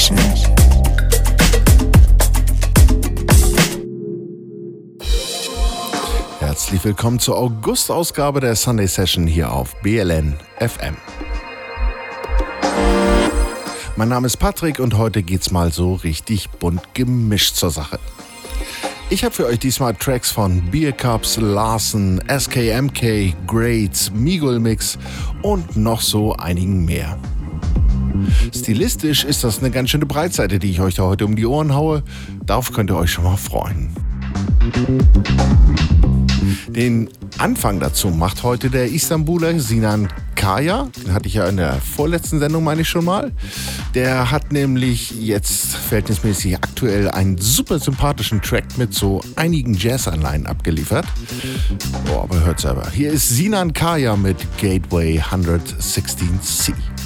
Session. Herzlich willkommen zur August-Ausgabe der Sunday Session hier auf BLN FM. Mein Name ist Patrick und heute geht's mal so richtig bunt gemischt zur Sache. Ich habe für euch diesmal Tracks von Beer Cups, Larsen, SKMK, Grades, Migul Mix und noch so einigen mehr. Stilistisch ist das eine ganz schöne Breitseite, die ich euch da heute um die Ohren haue. Darauf könnt ihr euch schon mal freuen. Den Anfang dazu macht heute der Istanbuler Sinan Kaya. Den hatte ich ja in der vorletzten Sendung, meine ich schon mal. Der hat nämlich jetzt verhältnismäßig aktuell einen super sympathischen Track mit so einigen Jazzanleihen abgeliefert. Oh, aber hört selber. Hier ist Sinan Kaya mit Gateway 116C.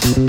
Thank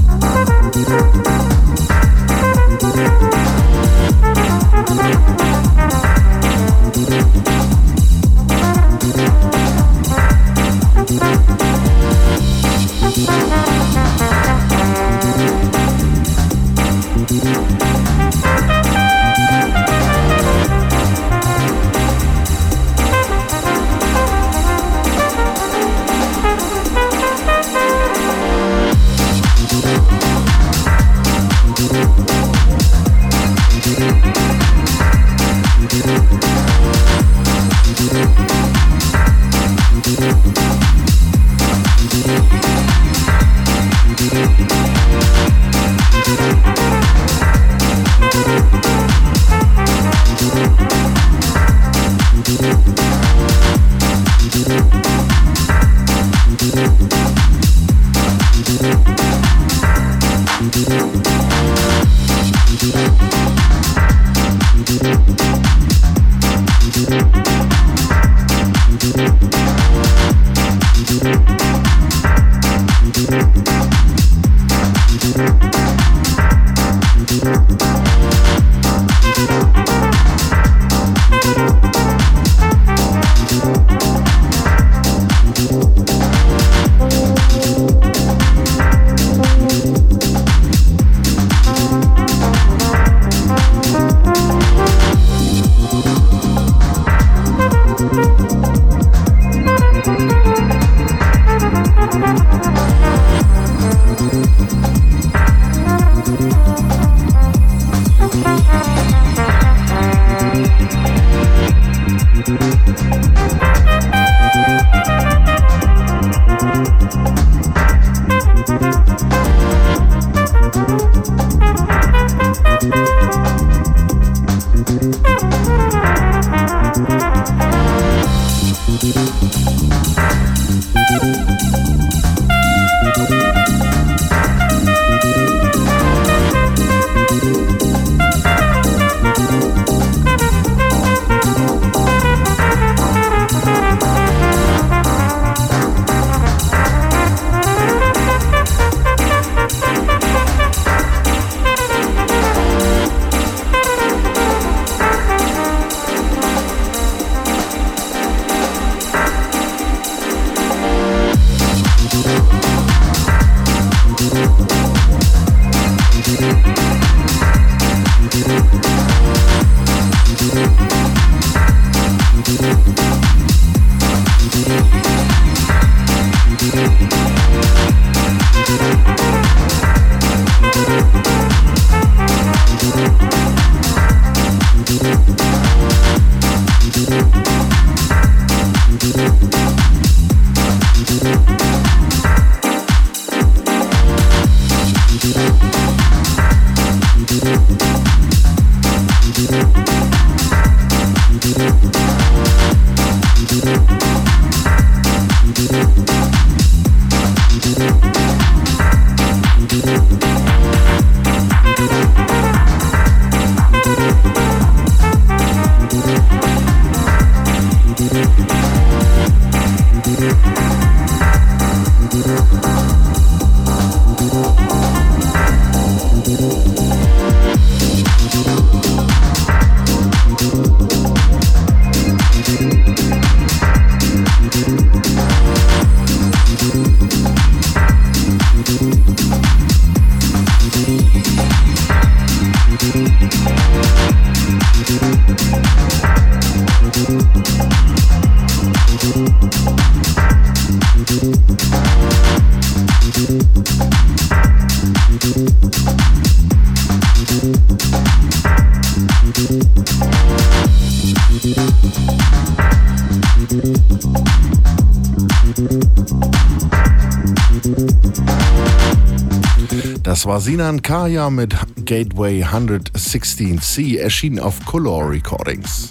war Sinan Kaya mit Gateway 116C, erschienen auf Color Recordings.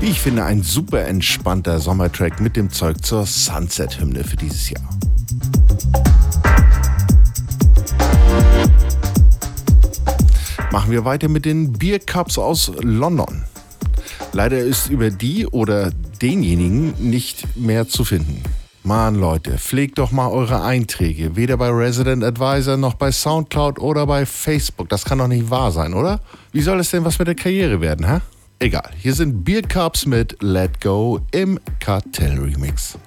Wie ich finde, ein super entspannter Sommertrack mit dem Zeug zur Sunset-Hymne für dieses Jahr. Machen wir weiter mit den Beer Cups aus London. Leider ist über die oder denjenigen nicht mehr zu finden. Mann, Leute, pflegt doch mal eure Einträge. Weder bei Resident Advisor noch bei Soundcloud oder bei Facebook. Das kann doch nicht wahr sein, oder? Wie soll es denn was mit der Karriere werden, hä? Egal, hier sind Beer Cups mit Let Go im Kartell Remix.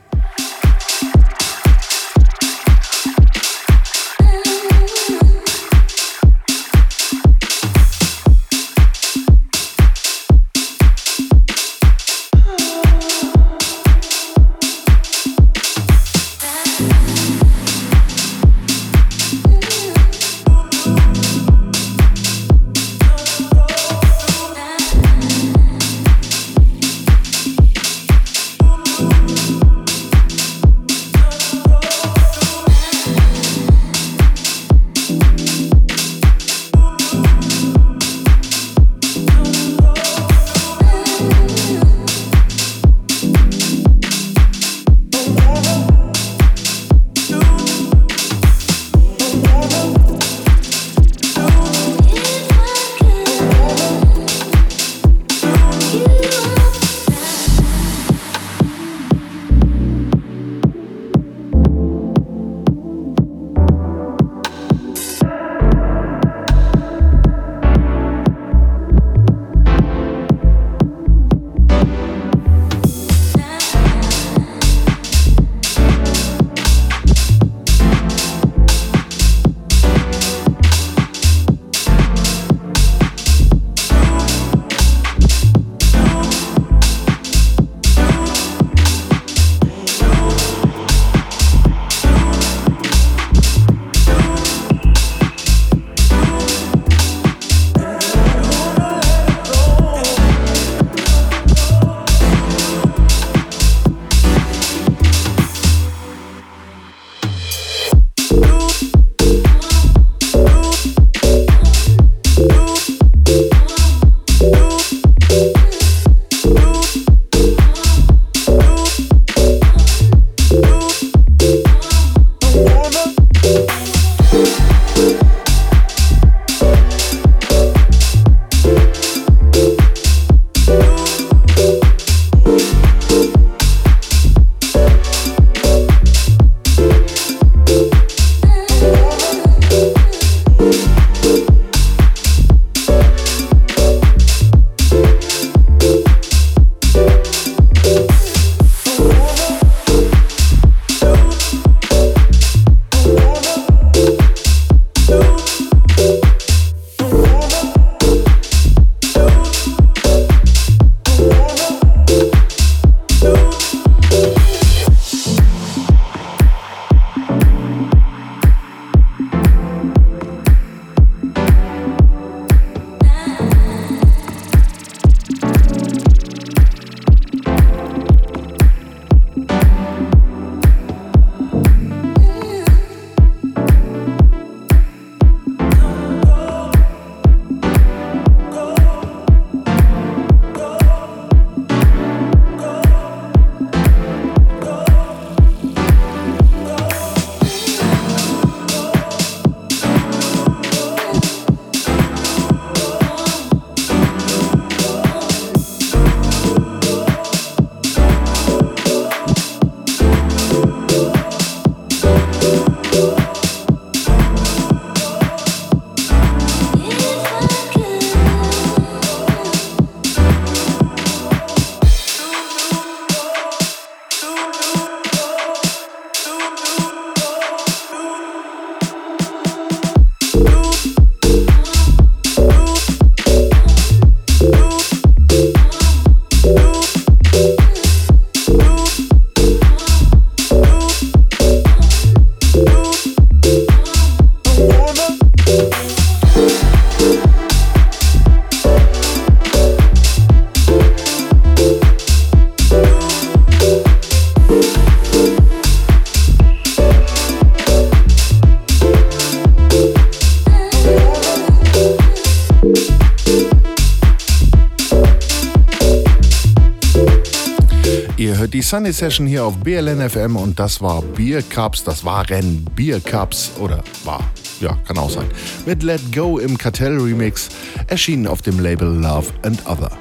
Sunday Session hier auf BLN FM und das war Beer Cups, das waren Beer Cups oder war, ja, kann auch sein, mit Let Go im Kartell Remix, erschienen auf dem Label Love and Other.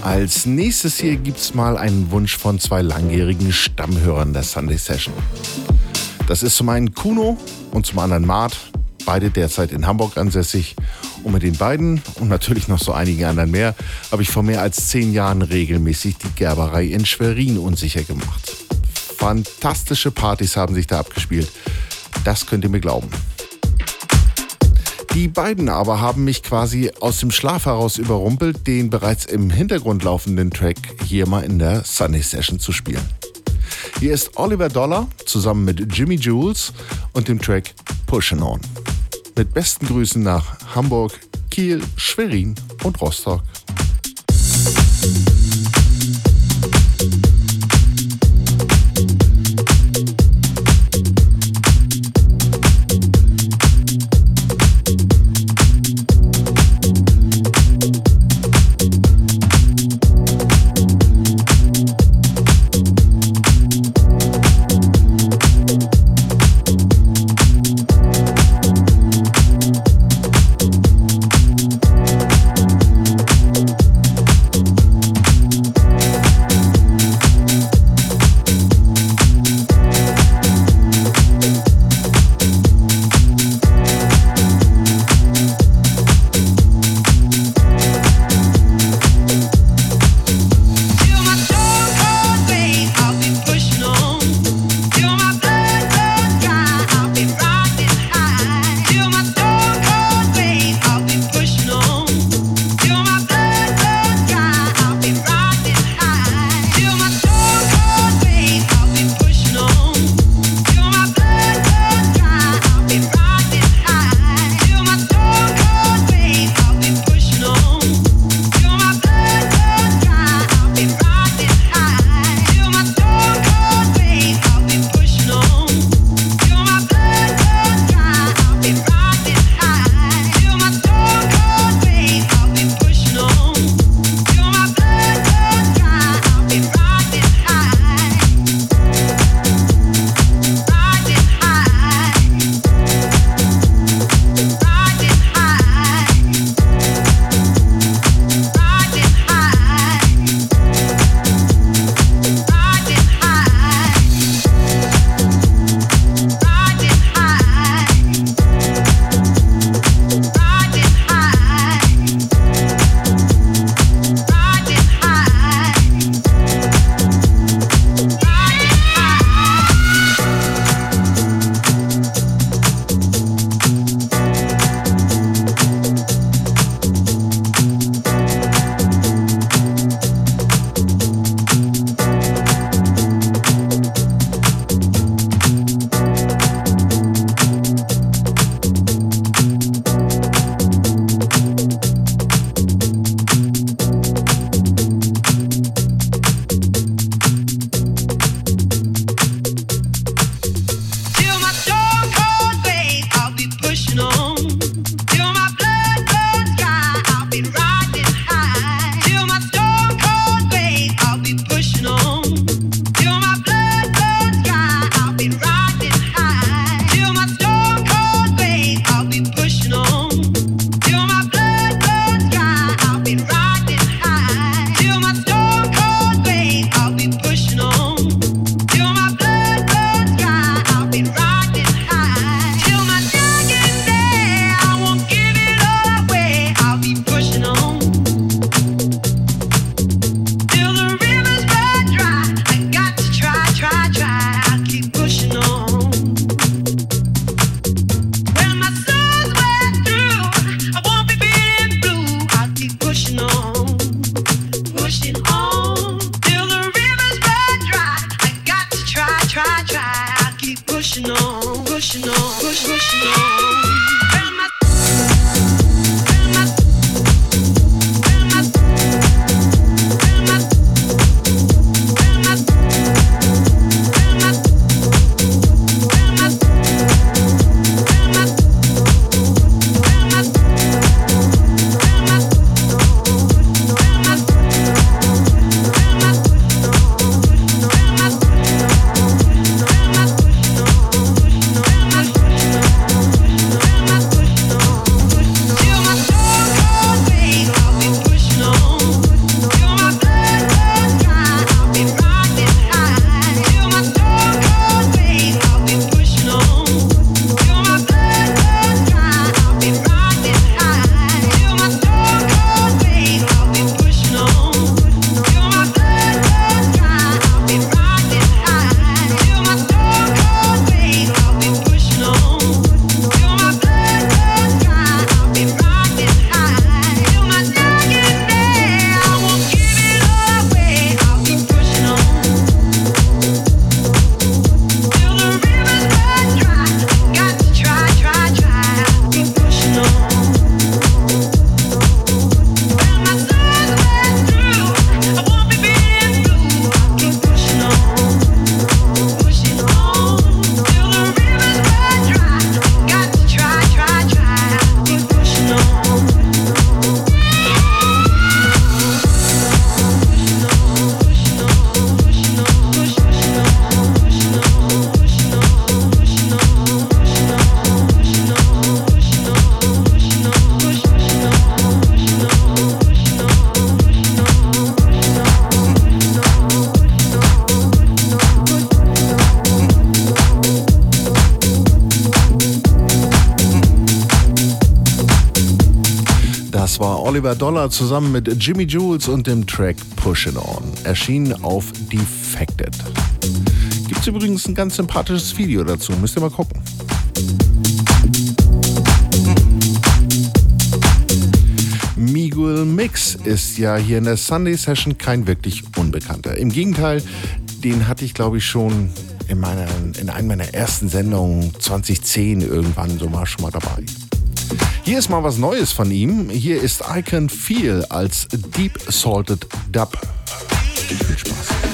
Als nächstes hier gibt's mal einen Wunsch von zwei langjährigen Stammhörern der Sunday Session. Das ist zum einen Kuno und zum anderen Mart, beide derzeit in Hamburg ansässig und mit den beiden und natürlich noch so einigen anderen mehr habe ich vor mehr als zehn Jahren regelmäßig die Gerberei in Schwerin unsicher gemacht. Fantastische Partys haben sich da abgespielt. Das könnt ihr mir glauben. Die beiden aber haben mich quasi aus dem Schlaf heraus überrumpelt, den bereits im Hintergrund laufenden Track hier mal in der Sunny Session zu spielen. Hier ist Oliver Dollar zusammen mit Jimmy Jules und dem Track Pushin' On. Mit besten Grüßen nach Hamburg, Kiel, Schwerin und Rostock. Oliver Dollar zusammen mit Jimmy Jules und dem Track Pushin' On. Erschienen auf Defected. Gibt's übrigens ein ganz sympathisches Video dazu, müsst ihr mal gucken. Miguel Mix ist ja hier in der Sunday Session kein wirklich Unbekannter. Im Gegenteil, den hatte ich glaube ich schon in, meiner, in einer meiner ersten Sendungen 2010 irgendwann so mal schon mal dabei. Hier ist mal was Neues von ihm. Hier ist I Can Feel als Deep Salted Dub. Viel Spaß.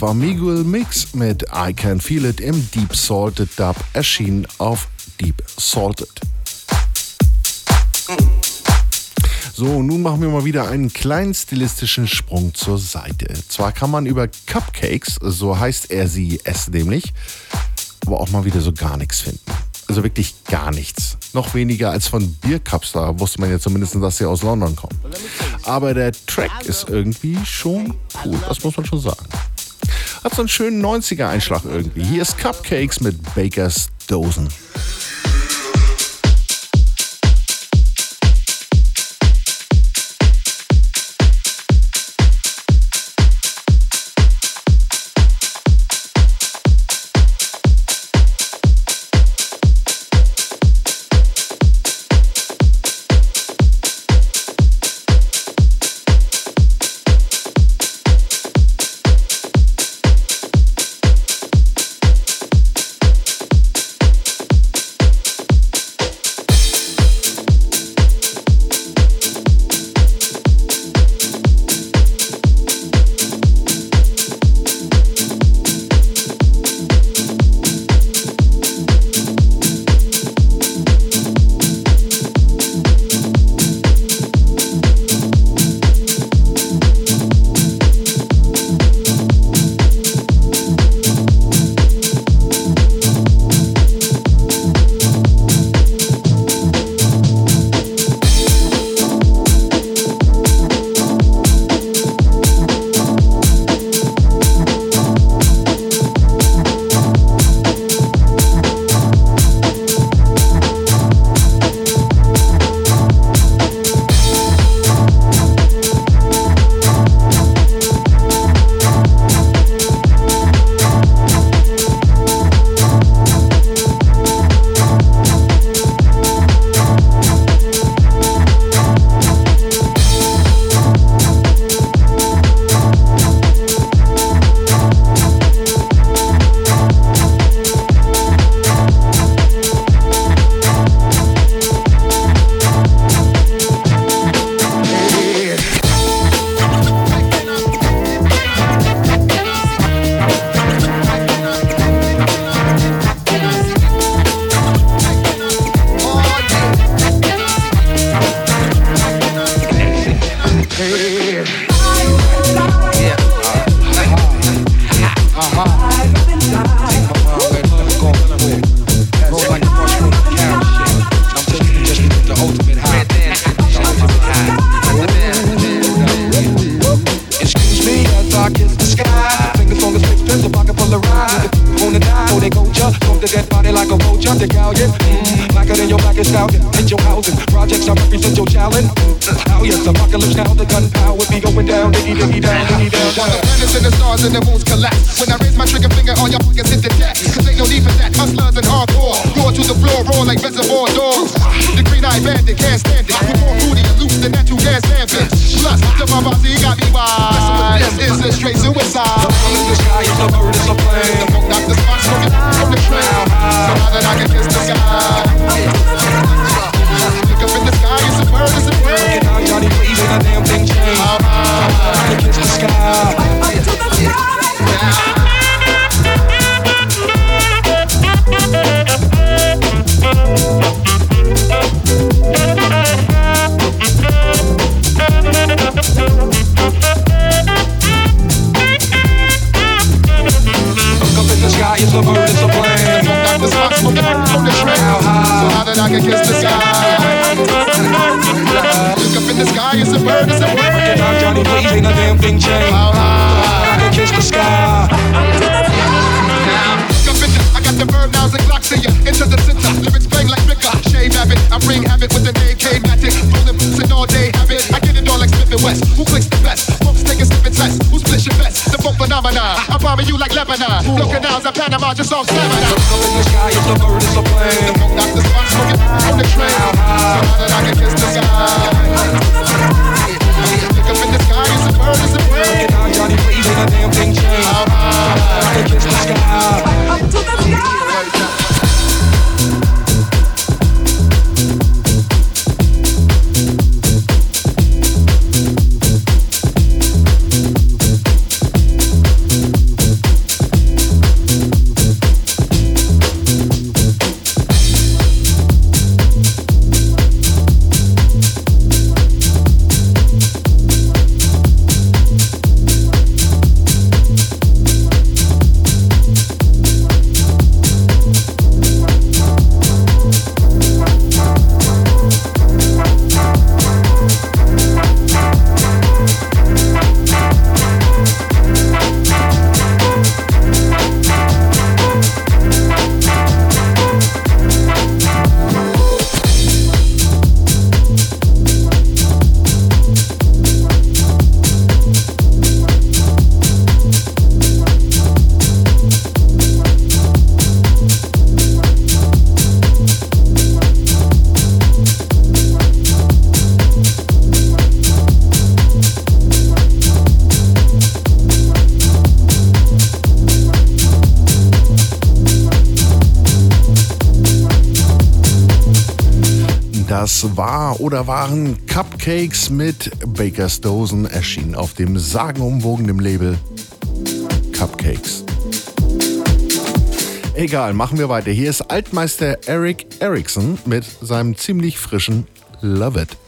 War Miguel Mix mit I Can Feel It im Deep Salted Dub, erschienen auf Deep Salted. So, nun machen wir mal wieder einen kleinen stilistischen Sprung zur Seite. Zwar kann man über Cupcakes, so heißt er sie, es nämlich, aber auch mal wieder so gar nichts finden. Also wirklich gar nichts. Noch weniger als von Biercups, da wusste man ja zumindest, dass sie aus London kommen. Aber der Track ist irgendwie schon cool, das muss man schon sagen. Hat so einen schönen 90er-Einschlag irgendwie. Hier ist Cupcakes mit Bakers Dosen. stamina. Uh, Looking out a Panama just off stamina. Up uh. in the sky, it's a bird, it's a plane. The book, that's the sun, smoking on the train. So now that I can kiss the sky. War oder waren Cupcakes mit Baker's Dozen, erschienen auf dem sagenumwogenen Label Cupcakes. Egal, machen wir weiter. Hier ist Altmeister Eric Erickson mit seinem ziemlich frischen Love It.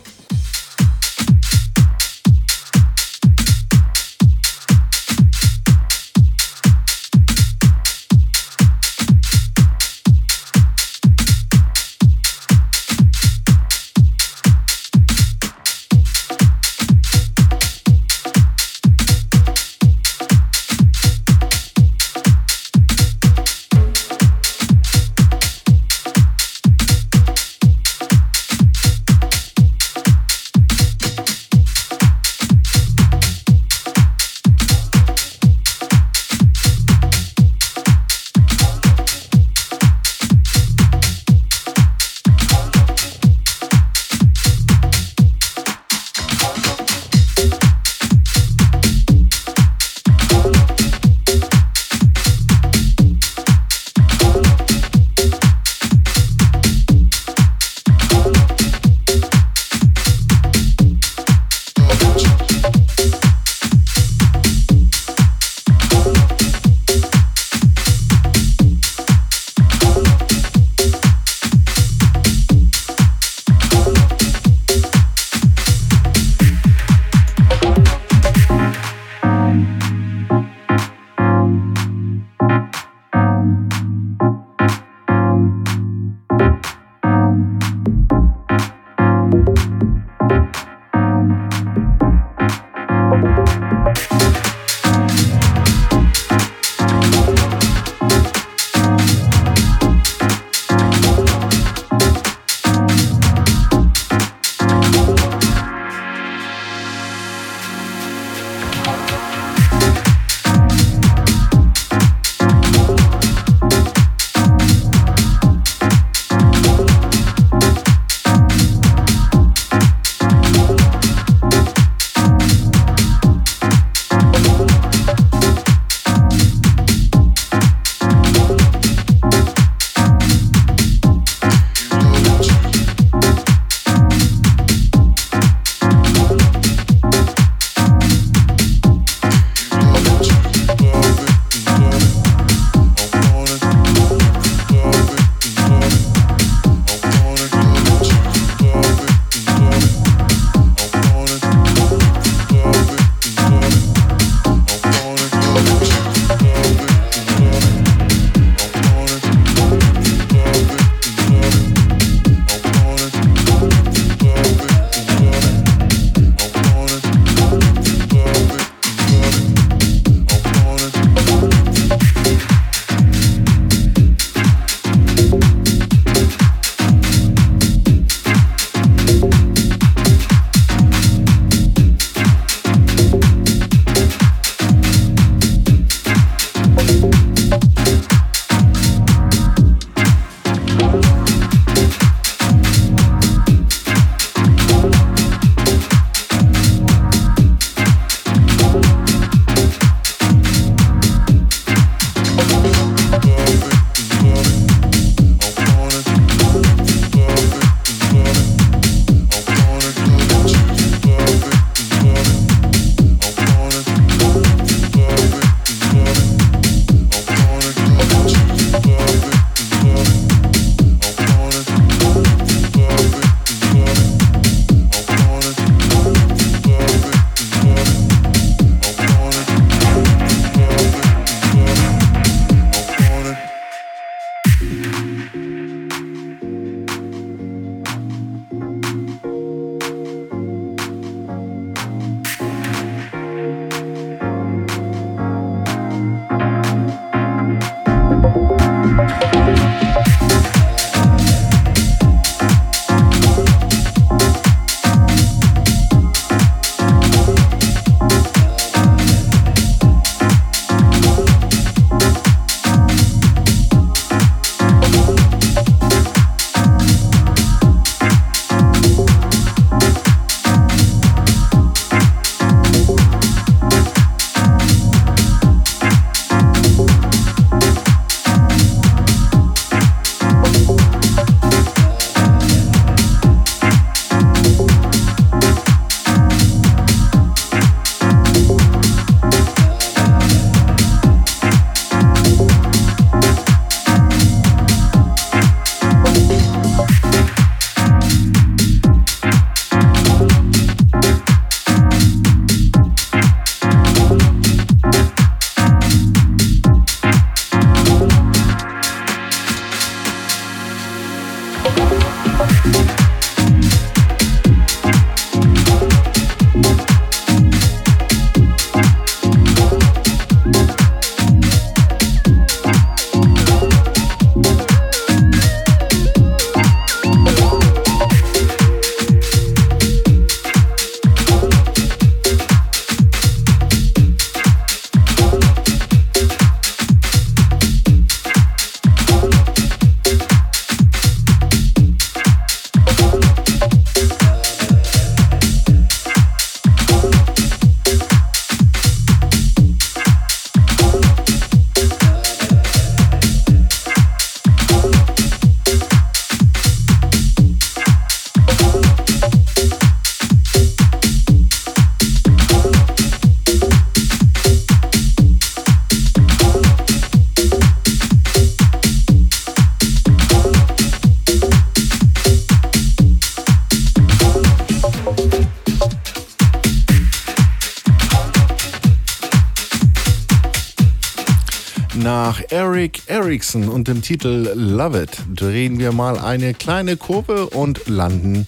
Erickson und dem Titel Love It drehen wir mal eine kleine Kurve und landen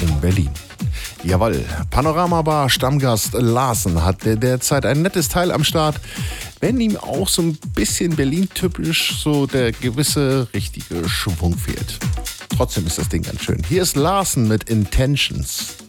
in Berlin. Jawohl, Panoramabar Stammgast Larsen hat derzeit ein nettes Teil am Start, wenn ihm auch so ein bisschen Berlin-typisch so der gewisse richtige Schwung fehlt. Trotzdem ist das Ding ganz schön. Hier ist Larsen mit Intentions.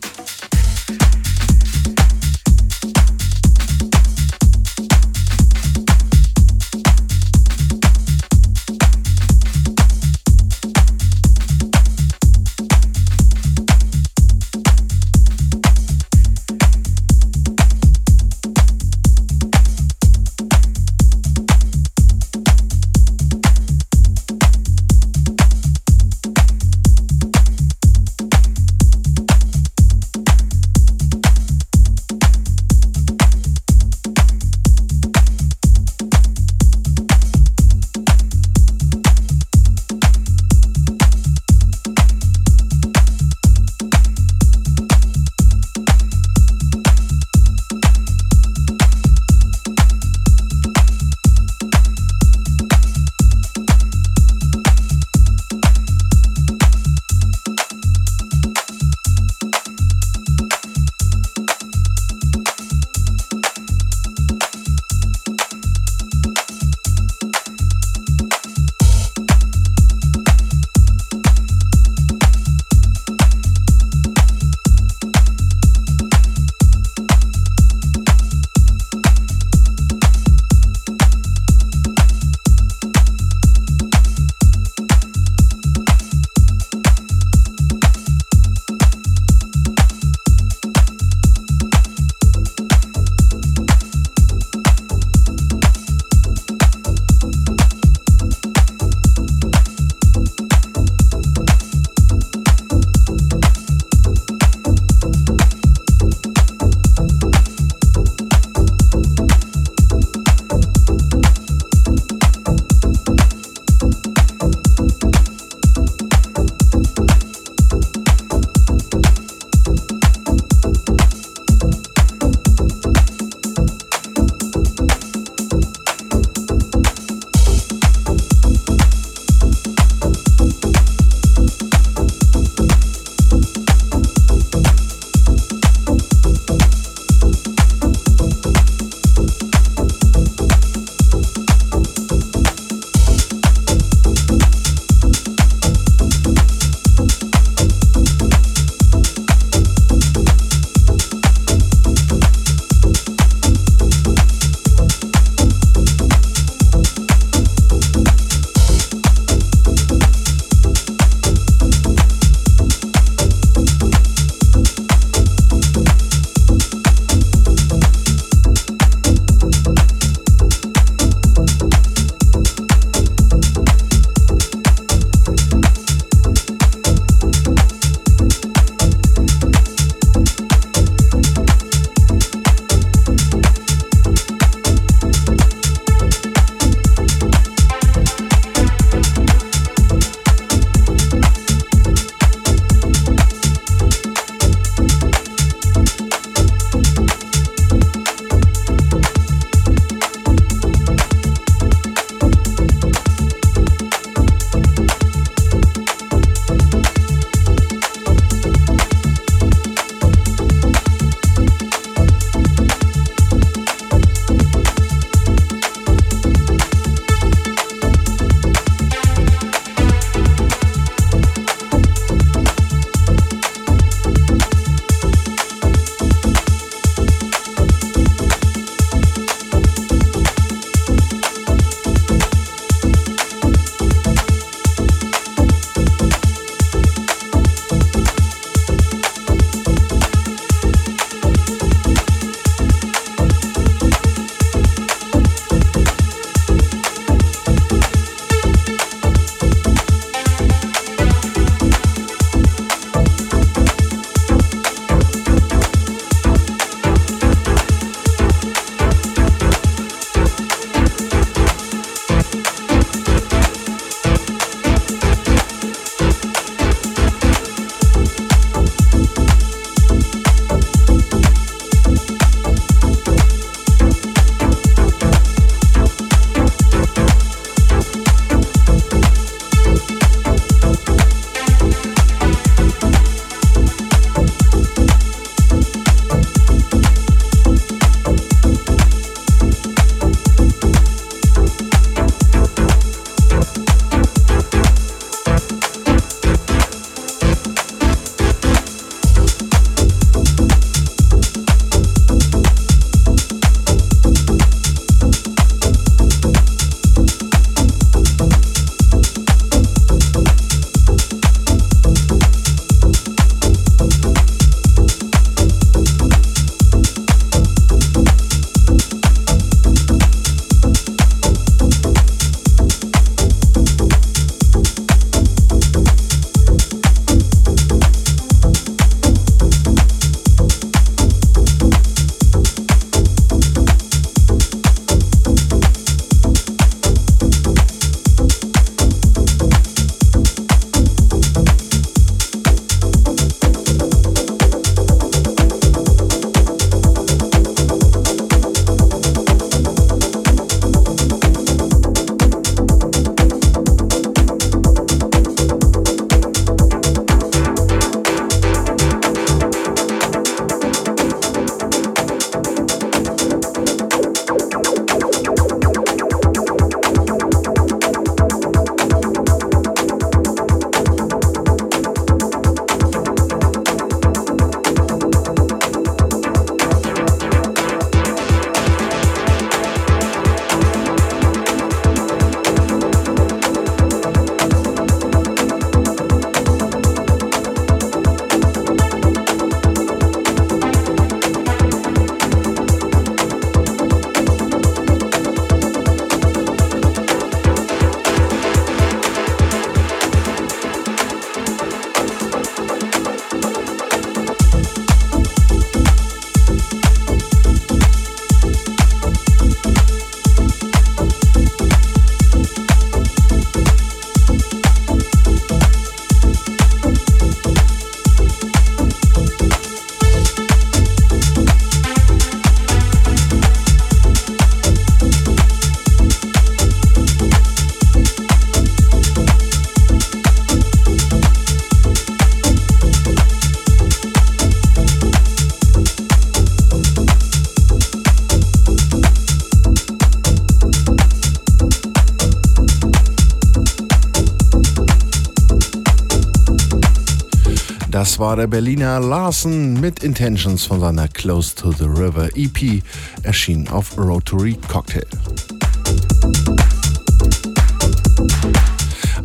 Das war der Berliner Larsen mit Intentions von seiner Close to the River EP, erschienen auf Rotary Cocktail.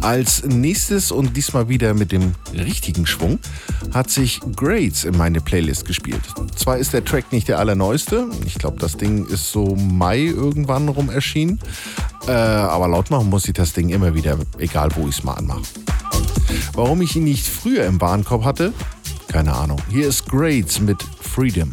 Als nächstes und diesmal wieder mit dem richtigen Schwung hat sich Grades in meine Playlist gespielt. Zwar ist der Track nicht der allerneueste, ich glaube das Ding ist so Mai irgendwann rum erschienen, äh, aber laut machen muss ich das Ding immer wieder, egal wo ich es mal anmache. Warum ich ihn nicht früher im Warenkorb hatte? Keine Ahnung. Hier ist Grades mit Freedom.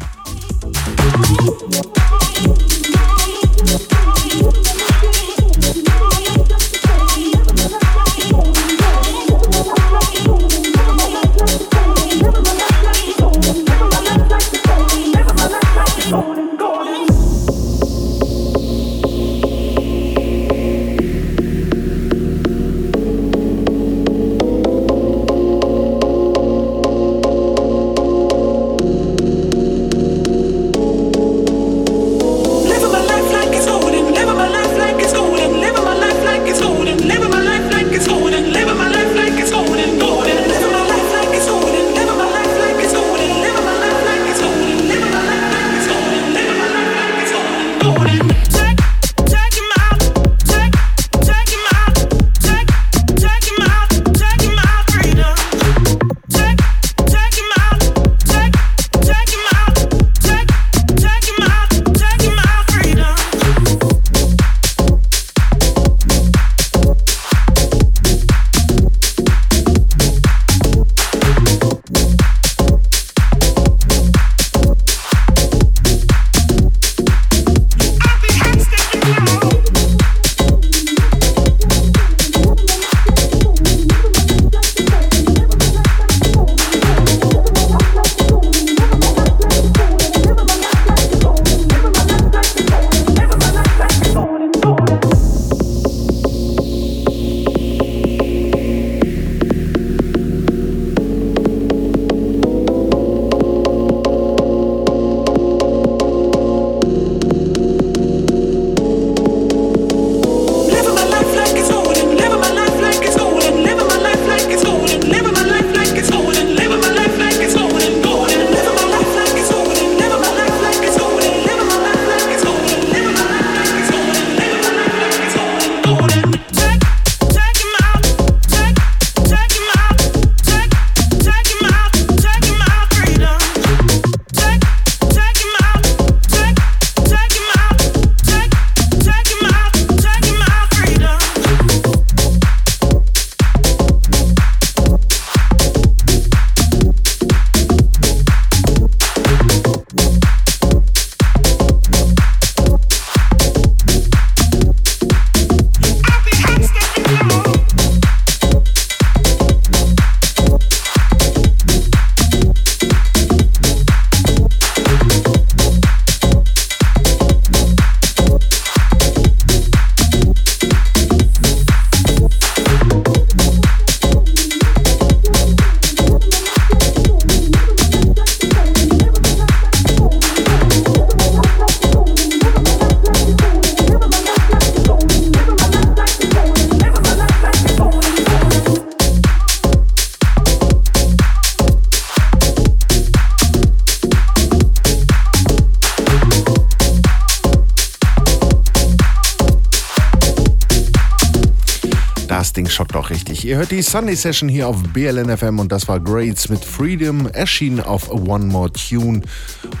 Ihr hört die Sunday Session hier auf BLN FM und das war Grades mit Freedom, erschienen auf One More Tune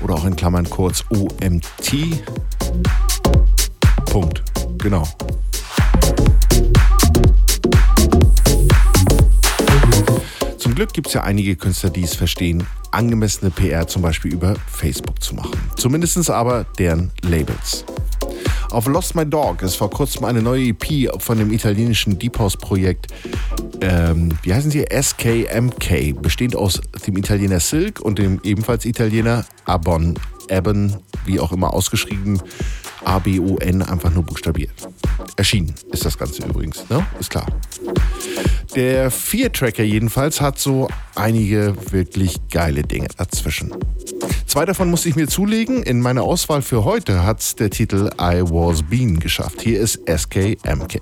oder auch in Klammern kurz OMT. Punkt. Genau. Zum Glück gibt es ja einige Künstler, die es verstehen, angemessene PR zum Beispiel über Facebook zu machen. Zumindest aber deren Labels. Auf Lost My Dog ist vor kurzem eine neue EP von dem italienischen Deep House Projekt, ähm, wie heißen sie? SKMK, bestehend aus dem Italiener Silk und dem ebenfalls Italiener Abon, Eben, wie auch immer ausgeschrieben, A-B-O-N, einfach nur buchstabiert. Erschienen ist das Ganze übrigens, ne? Ist klar. Der Vier-Tracker jedenfalls hat so einige wirklich geile Dinge dazwischen. Zwei davon musste ich mir zulegen. In meiner Auswahl für heute hat es der Titel I Was Bean geschafft. Hier ist SKMK.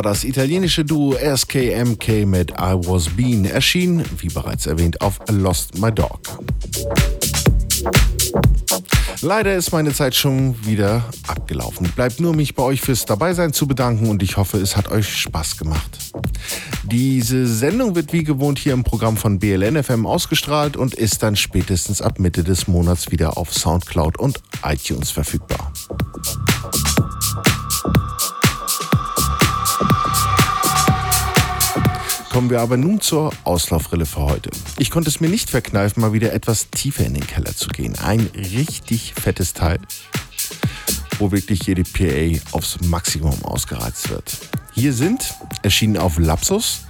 war das italienische Duo SKMK mit I Was Bean, erschien, wie bereits erwähnt, auf Lost My Dog. Leider ist meine Zeit schon wieder abgelaufen. Bleibt nur mich bei euch fürs Dabeisein zu bedanken und ich hoffe, es hat euch Spaß gemacht. Diese Sendung wird wie gewohnt hier im Programm von BLN FM ausgestrahlt und ist dann spätestens ab Mitte des Monats wieder auf Soundcloud und iTunes verfügbar. Kommen wir aber nun zur Auslaufrille für heute. Ich konnte es mir nicht verkneifen, mal wieder etwas tiefer in den Keller zu gehen. Ein richtig fettes Teil, wo wirklich jede PA aufs Maximum ausgereizt wird. Hier sind, erschienen auf Lapsus,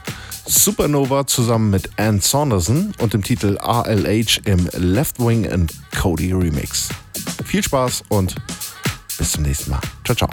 Supernova zusammen mit Ann Saunderson und dem Titel RLH im Left Wing and Cody Remix. Viel Spaß und bis zum nächsten Mal. Ciao, ciao.